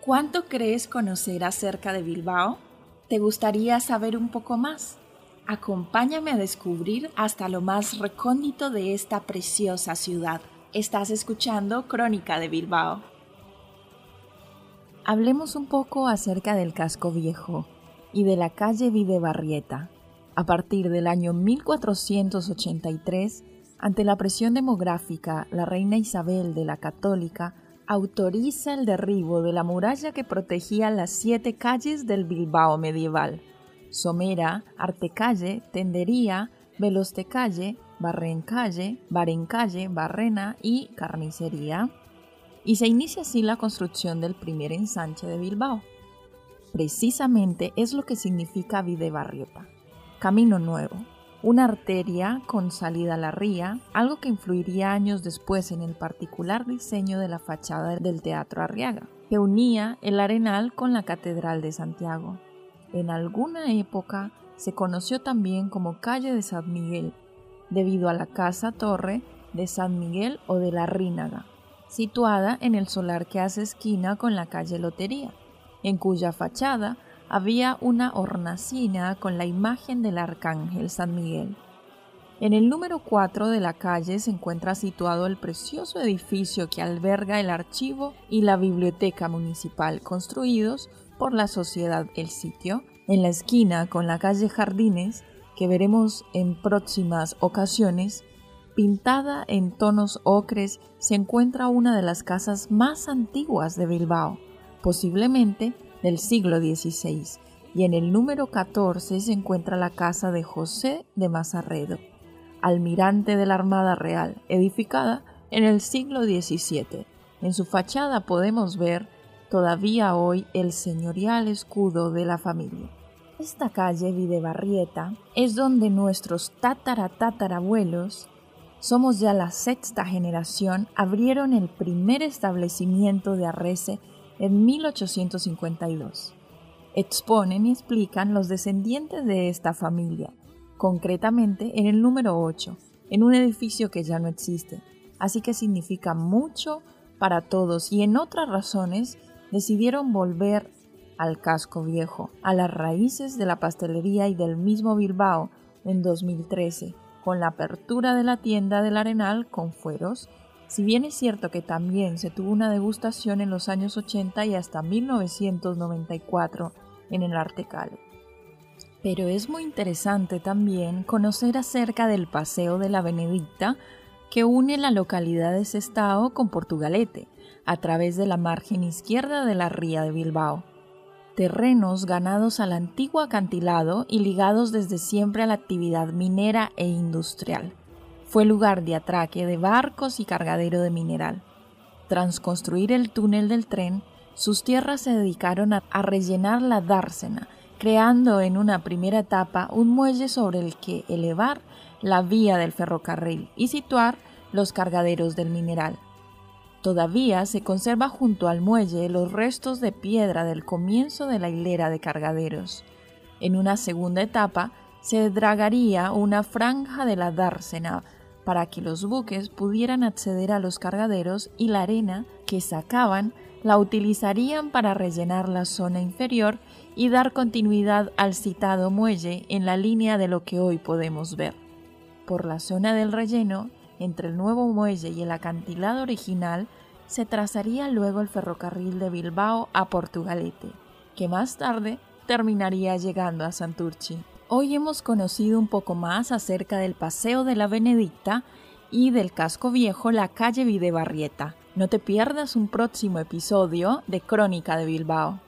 ¿Cuánto crees conocer acerca de Bilbao? ¿Te gustaría saber un poco más? Acompáñame a descubrir hasta lo más recóndito de esta preciosa ciudad. Estás escuchando Crónica de Bilbao. Hablemos un poco acerca del casco viejo y de la calle Videbarrieta. A partir del año 1483, ante la presión demográfica, la reina Isabel de la Católica autoriza el derribo de la muralla que protegía las siete calles del Bilbao medieval Somera, Artecalle, Tendería, Velostecalle, Barrencalle, Barencalle, Barrena y Carnicería. Y se inicia así la construcción del primer ensanche de Bilbao. Precisamente es lo que significa Videbarrieta. Camino nuevo, una arteria con salida a la ría, algo que influiría años después en el particular diseño de la fachada del Teatro Arriaga, que unía el Arenal con la Catedral de Santiago. En alguna época se conoció también como calle de San Miguel, debido a la casa torre de San Miguel o de la Rínaga, situada en el solar que hace esquina con la calle Lotería, en cuya fachada había una hornacina con la imagen del arcángel San Miguel. En el número 4 de la calle se encuentra situado el precioso edificio que alberga el archivo y la biblioteca municipal construidos por la sociedad El Sitio, en la esquina con la calle Jardines, que veremos en próximas ocasiones, pintada en tonos ocres, se encuentra una de las casas más antiguas de Bilbao, posiblemente del siglo XVI, y en el número 14 se encuentra la casa de José de Mazarredo, almirante de la Armada Real, edificada en el siglo XVII. En su fachada podemos ver todavía hoy el señorial escudo de la familia. Esta calle Videbarrieta es donde nuestros tataratatarabuelos, somos ya la sexta generación, abrieron el primer establecimiento de Arrece en 1852. Exponen y explican los descendientes de esta familia, concretamente en el número 8, en un edificio que ya no existe, así que significa mucho para todos y en otras razones decidieron volver al casco viejo, a las raíces de la pastelería y del mismo Bilbao en 2013, con la apertura de la tienda del Arenal con fueros, si bien es cierto que también se tuvo una degustación en los años 80 y hasta 1994 en el Artecale. Pero es muy interesante también conocer acerca del Paseo de la Benedicta que une la localidad de Sestao con Portugalete, a través de la margen izquierda de la ría de Bilbao. Terrenos ganados al antiguo acantilado y ligados desde siempre a la actividad minera e industrial. Fue lugar de atraque de barcos y cargadero de mineral. Tras construir el túnel del tren, sus tierras se dedicaron a, a rellenar la dársena, creando en una primera etapa un muelle sobre el que elevar la vía del ferrocarril y situar los cargaderos del mineral. Todavía se conserva junto al muelle los restos de piedra del comienzo de la hilera de cargaderos. En una segunda etapa se dragaría una franja de la dársena para que los buques pudieran acceder a los cargaderos y la arena que sacaban la utilizarían para rellenar la zona inferior y dar continuidad al citado muelle en la línea de lo que hoy podemos ver. Por la zona del relleno entre el nuevo muelle y el acantilado original se trazaría luego el ferrocarril de Bilbao a Portugalete, que más tarde terminaría llegando a Santurchi. Hoy hemos conocido un poco más acerca del Paseo de la Benedicta y del casco viejo la calle Videbarrieta. No te pierdas un próximo episodio de Crónica de Bilbao.